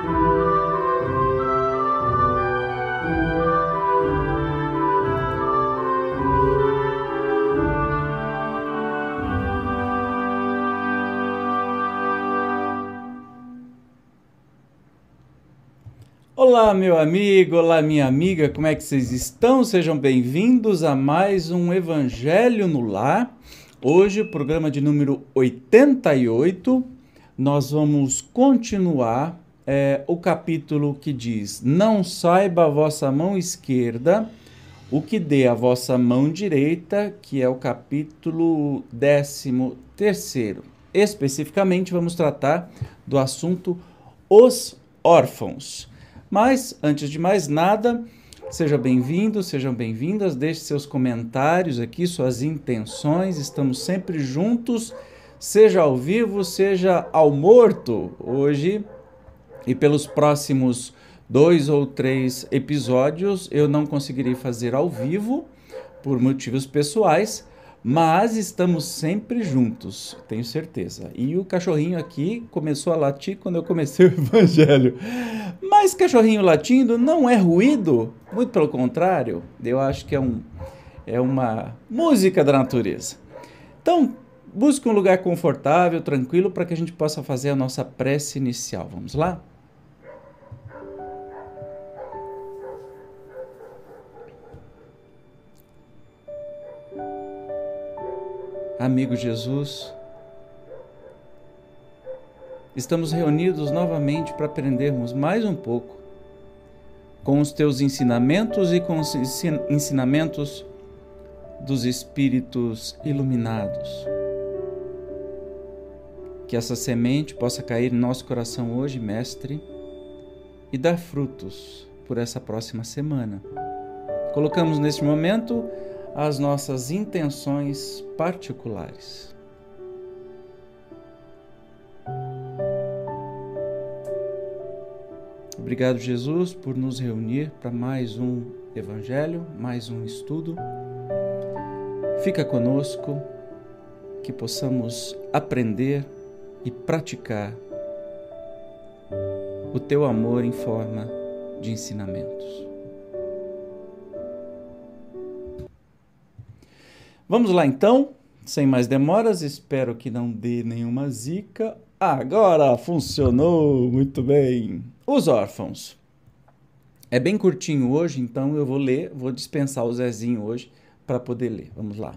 Olá, meu amigo, olá, minha amiga, como é que vocês estão? Sejam bem-vindos a mais um Evangelho no Lar. Hoje, programa de número 88, nós vamos continuar é, o capítulo que diz: Não saiba a vossa mão esquerda o que dê a vossa mão direita, que é o capítulo 13. Especificamente, vamos tratar do assunto os órfãos. Mas, antes de mais nada, seja bem-vindo, sejam bem-vindas, deixe seus comentários aqui, suas intenções, estamos sempre juntos, seja ao vivo, seja ao morto, hoje e pelos próximos dois ou três episódios eu não conseguirei fazer ao vivo por motivos pessoais, mas estamos sempre juntos, tenho certeza. E o cachorrinho aqui começou a latir quando eu comecei o evangelho. Mas cachorrinho latindo não é ruído, muito pelo contrário, eu acho que é, um, é uma música da natureza. Então, busque um lugar confortável, tranquilo, para que a gente possa fazer a nossa prece inicial. Vamos lá? Amigo Jesus, estamos reunidos novamente para aprendermos mais um pouco com os teus ensinamentos e com os ensinamentos dos Espíritos iluminados. Que essa semente possa cair em nosso coração hoje, Mestre, e dar frutos por essa próxima semana. Colocamos neste momento as nossas intenções particulares. Obrigado, Jesus, por nos reunir para mais um Evangelho, mais um estudo. Fica conosco, que possamos aprender e praticar o teu amor em forma de ensinamentos. Vamos lá então, sem mais demoras, espero que não dê nenhuma zica. Agora funcionou muito bem. Os órfãos. É bem curtinho hoje, então eu vou ler, vou dispensar o Zezinho hoje para poder ler. Vamos lá.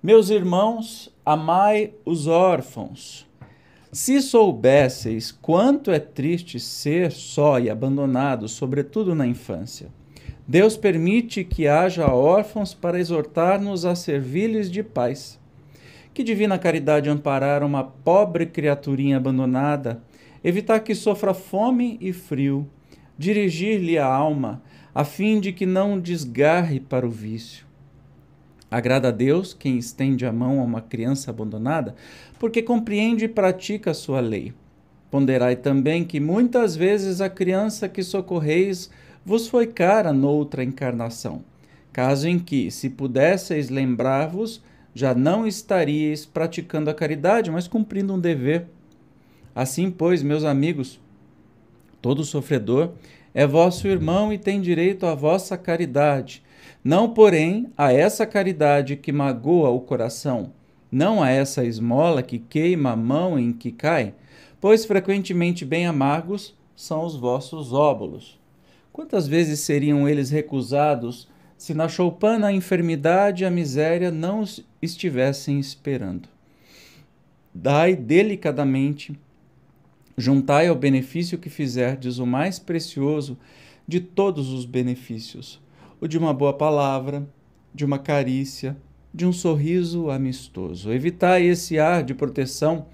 Meus irmãos, amai os órfãos. Se soubesseis quanto é triste ser só e abandonado, sobretudo na infância Deus permite que haja órfãos para exortar-nos a servir-lhes de paz. Que divina caridade amparar uma pobre criaturinha abandonada, evitar que sofra fome e frio, dirigir-lhe a alma, a fim de que não desgarre para o vício. Agrada a Deus quem estende a mão a uma criança abandonada, porque compreende e pratica a sua lei. Ponderai também que muitas vezes a criança que socorreis vos foi cara noutra encarnação, caso em que, se pudesseis lembrar-vos, já não estaríeis praticando a caridade, mas cumprindo um dever. Assim, pois, meus amigos, todo sofredor é vosso irmão e tem direito à vossa caridade, não, porém, a essa caridade que magoa o coração, não a essa esmola que queima a mão em que cai, pois frequentemente bem amargos são os vossos óbolos. Quantas vezes seriam eles recusados se na choupana a enfermidade e a miséria não os estivessem esperando? Dai delicadamente, juntai ao benefício que fizerdes o mais precioso de todos os benefícios, o de uma boa palavra, de uma carícia, de um sorriso amistoso. Evitai esse ar de proteção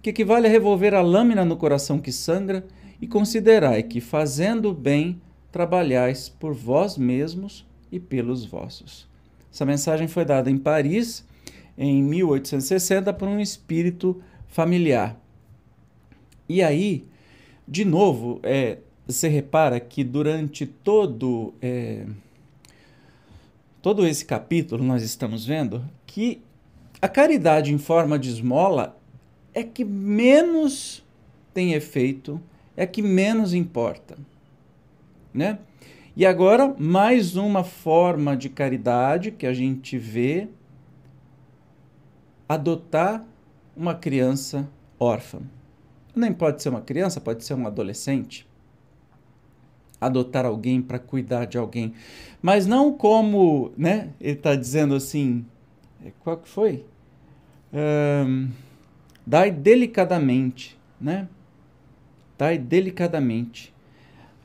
que equivale a revolver a lâmina no coração que sangra e considerai que, fazendo o bem, trabalhais por vós mesmos e pelos vossos. Essa mensagem foi dada em Paris em 1860 por um espírito familiar. E aí, de novo, é, você repara que durante todo, é, todo esse capítulo nós estamos vendo que a caridade em forma de esmola é que menos tem efeito é que menos importa, né? E agora, mais uma forma de caridade que a gente vê adotar uma criança órfã. Nem pode ser uma criança, pode ser um adolescente. Adotar alguém para cuidar de alguém. Mas não como, né? Ele está dizendo assim. É, qual que foi? Um, dai delicadamente, né? Dai delicadamente.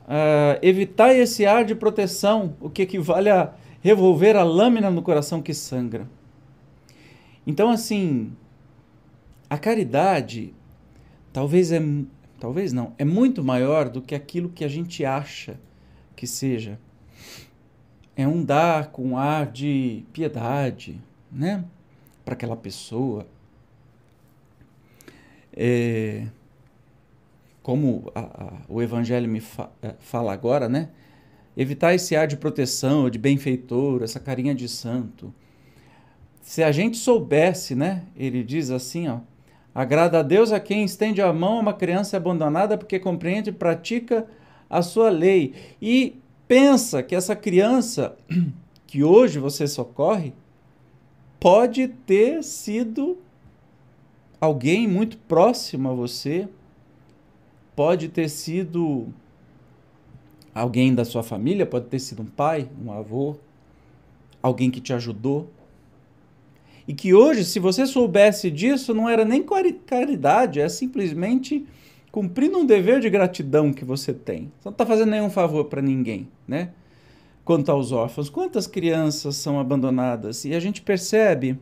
Uh, esse ar de proteção, o que equivale a revolver a lâmina no coração que sangra. Então, assim, a caridade talvez é talvez não, é muito maior do que aquilo que a gente acha que seja. É um dar com ar de piedade, né, para aquela pessoa. É, como a, a, o Evangelho me fa, é, fala agora, né? Evitar esse ar de proteção, de benfeitor, essa carinha de santo. Se a gente soubesse, né? Ele diz assim, ó. Agrada a Deus a quem estende a mão a uma criança abandonada porque compreende e pratica a sua lei. E pensa que essa criança que hoje você socorre pode ter sido alguém muito próximo a você, pode ter sido alguém da sua família, pode ter sido um pai, um avô, alguém que te ajudou. E que hoje, se você soubesse disso, não era nem caridade, é simplesmente cumprindo um dever de gratidão que você tem. Você não está fazendo nenhum favor para ninguém, né? Quanto aos órfãos, quantas crianças são abandonadas? E a gente percebe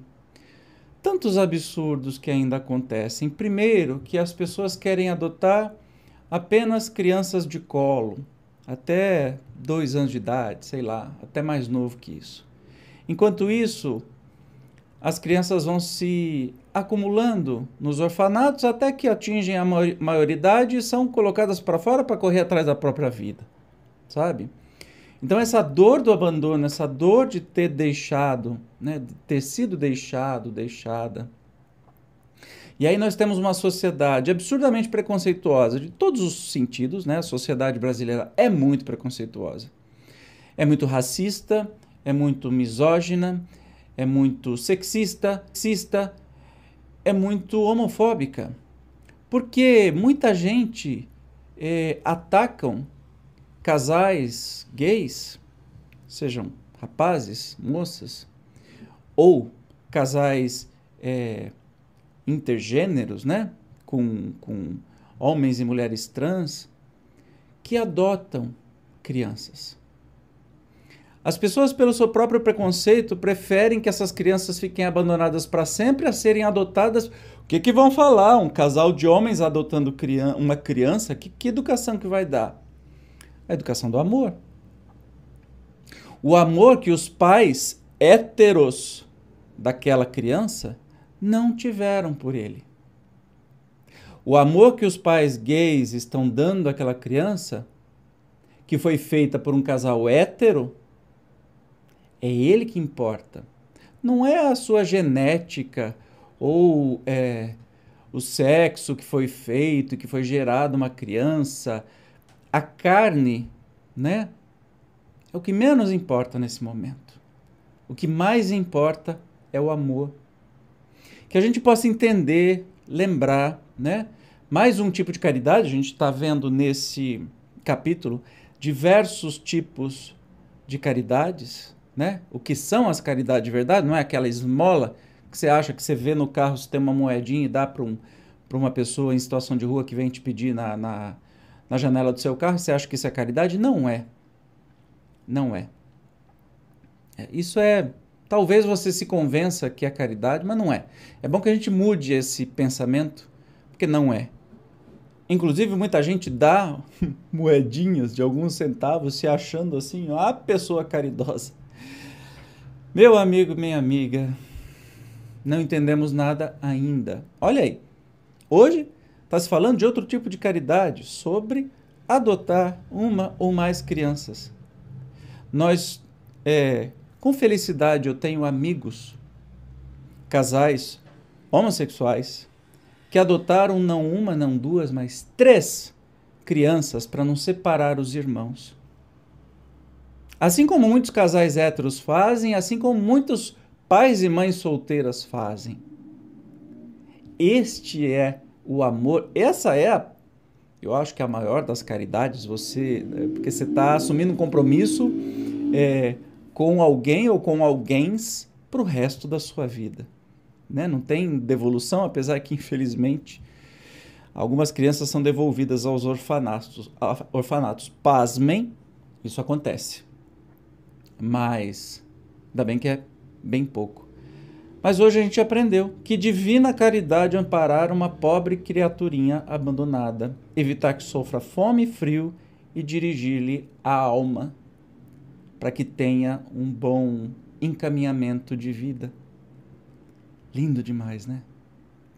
tantos absurdos que ainda acontecem. Primeiro, que as pessoas querem adotar apenas crianças de colo, até dois anos de idade, sei lá, até mais novo que isso. Enquanto isso, as crianças vão se acumulando nos orfanatos até que atingem a maioridade e são colocadas para fora para correr atrás da própria vida, sabe? Então essa dor do abandono, essa dor de ter deixado, né, de ter sido deixado, deixada, e aí nós temos uma sociedade absurdamente preconceituosa de todos os sentidos, né? A sociedade brasileira é muito preconceituosa. É muito racista, é muito misógina, é muito sexista, sexista, é muito homofóbica. Porque muita gente é, atacam casais gays, sejam rapazes, moças, ou casais é, intergêneros, né? Com, com homens e mulheres trans, que adotam crianças. As pessoas, pelo seu próprio preconceito, preferem que essas crianças fiquem abandonadas para sempre a serem adotadas. O que, que vão falar? Um casal de homens adotando criança, uma criança? Que, que educação que vai dar? A educação do amor. O amor que os pais héteros daquela criança não tiveram por ele. O amor que os pais gays estão dando àquela criança, que foi feita por um casal hétero, é ele que importa. Não é a sua genética ou é, o sexo que foi feito, que foi gerado uma criança. A carne, né? É o que menos importa nesse momento. O que mais importa é o amor que a gente possa entender, lembrar, né? Mais um tipo de caridade, a gente está vendo nesse capítulo diversos tipos de caridades, né? O que são as caridades de verdade, não é aquela esmola que você acha que você vê no carro, você tem uma moedinha e dá para um, uma pessoa em situação de rua que vem te pedir na, na, na janela do seu carro, você acha que isso é caridade? Não é. Não é. é isso é Talvez você se convença que é caridade, mas não é. É bom que a gente mude esse pensamento, porque não é. Inclusive, muita gente dá moedinhas de alguns centavos se achando assim, a pessoa caridosa. Meu amigo, minha amiga, não entendemos nada ainda. Olha aí, hoje está se falando de outro tipo de caridade, sobre adotar uma ou mais crianças. Nós é, com felicidade, eu tenho amigos, casais homossexuais, que adotaram não uma, não duas, mas três crianças para não separar os irmãos. Assim como muitos casais héteros fazem, assim como muitos pais e mães solteiras fazem. Este é o amor, essa é eu acho que é a maior das caridades, você, é, porque você está assumindo um compromisso é, com alguém ou com alguém para o resto da sua vida. Né? Não tem devolução, apesar que, infelizmente, algumas crianças são devolvidas aos orfanatos. orfanatos. Pasmem, isso acontece. Mas, ainda bem que é bem pouco. Mas hoje a gente aprendeu que divina caridade amparar uma pobre criaturinha abandonada, evitar que sofra fome e frio e dirigir-lhe a alma para que tenha um bom encaminhamento de vida. Lindo demais, né?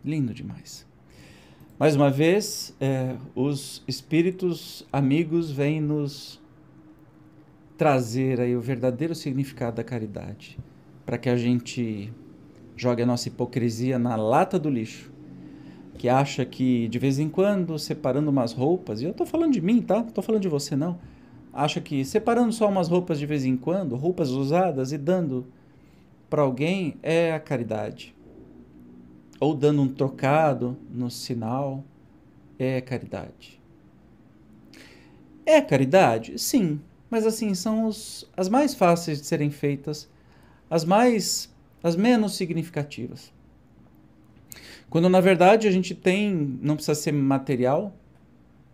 Lindo demais. Mais uma vez, é, os espíritos amigos vêm nos trazer aí o verdadeiro significado da caridade, para que a gente jogue a nossa hipocrisia na lata do lixo, que acha que de vez em quando separando umas roupas, e eu estou falando de mim, tá? Não estou falando de você não. Acha que separando só umas roupas de vez em quando, roupas usadas e dando para alguém é a caridade. Ou dando um trocado no sinal é caridade. É caridade? Sim, mas assim são os, as mais fáceis de serem feitas, as mais as menos significativas. Quando na verdade a gente tem, não precisa ser material,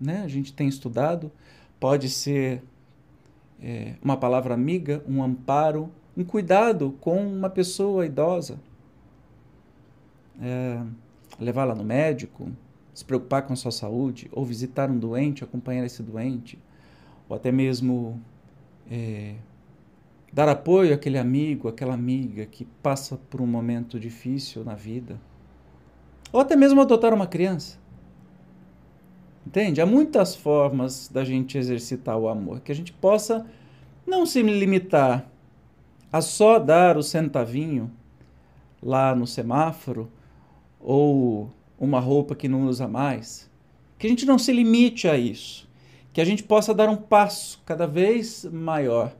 né? A gente tem estudado, pode ser é, uma palavra amiga, um amparo, um cuidado com uma pessoa idosa, é, levá-la no médico, se preocupar com a sua saúde, ou visitar um doente, acompanhar esse doente, ou até mesmo é, dar apoio àquele amigo, àquela amiga que passa por um momento difícil na vida. Ou até mesmo adotar uma criança. Entende? Há muitas formas da gente exercitar o amor, que a gente possa não se limitar a só dar o centavinho lá no semáforo ou uma roupa que não usa mais. Que a gente não se limite a isso. Que a gente possa dar um passo cada vez maior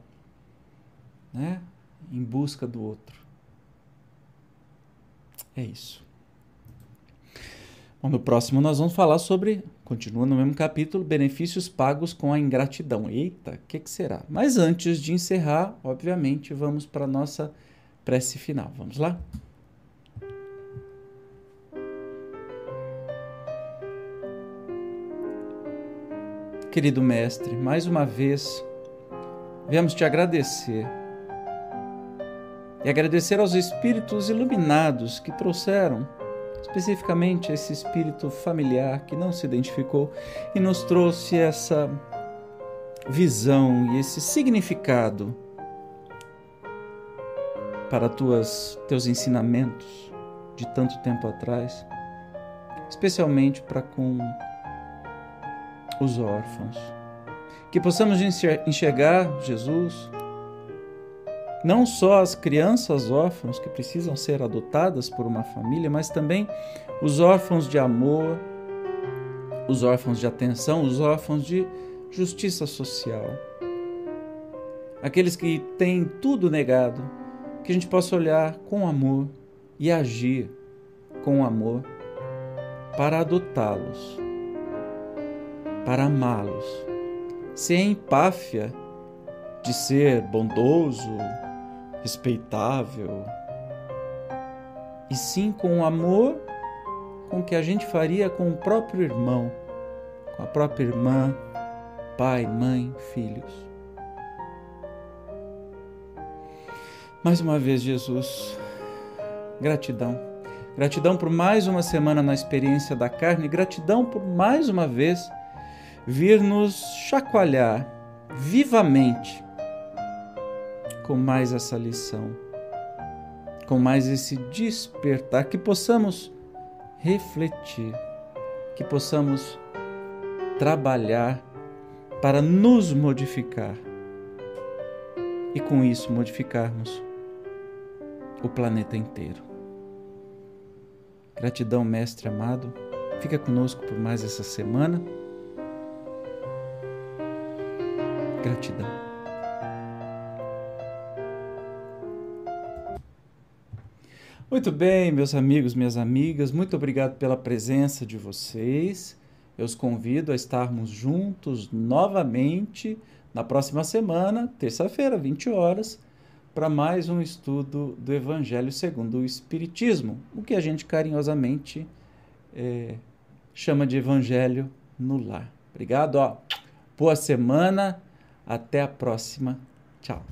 né? em busca do outro. É isso. Bom, no próximo nós vamos falar sobre, continua no mesmo capítulo, benefícios pagos com a ingratidão. Eita, o que, que será? Mas antes de encerrar, obviamente, vamos para a nossa prece final. Vamos lá? Querido Mestre, mais uma vez, viemos te agradecer e agradecer aos espíritos iluminados que trouxeram, especificamente esse espírito familiar que não se identificou e nos trouxe essa visão e esse significado para tuas teus ensinamentos de tanto tempo atrás, especialmente para com os órfãos. Que possamos enxergar Jesus não só as crianças órfãos que precisam ser adotadas por uma família, mas também os órfãos de amor, os órfãos de atenção, os órfãos de justiça social. Aqueles que têm tudo negado, que a gente possa olhar com amor e agir com amor para adotá-los, para amá-los, sem empáfia de ser bondoso, respeitável, e sim com o amor com que a gente faria com o próprio irmão, com a própria irmã, pai, mãe, filhos. Mais uma vez, Jesus, gratidão. Gratidão por mais uma semana na experiência da carne, gratidão por mais uma vez vir nos chacoalhar vivamente com mais essa lição, com mais esse despertar, que possamos refletir, que possamos trabalhar para nos modificar e com isso modificarmos o planeta inteiro. Gratidão, Mestre amado. Fica conosco por mais essa semana Gratidão. Muito bem, meus amigos, minhas amigas, muito obrigado pela presença de vocês. Eu os convido a estarmos juntos novamente na próxima semana, terça-feira, 20 horas, para mais um estudo do Evangelho segundo o Espiritismo, o que a gente carinhosamente é, chama de Evangelho no Lar. Obrigado, ó. boa semana, até a próxima. Tchau.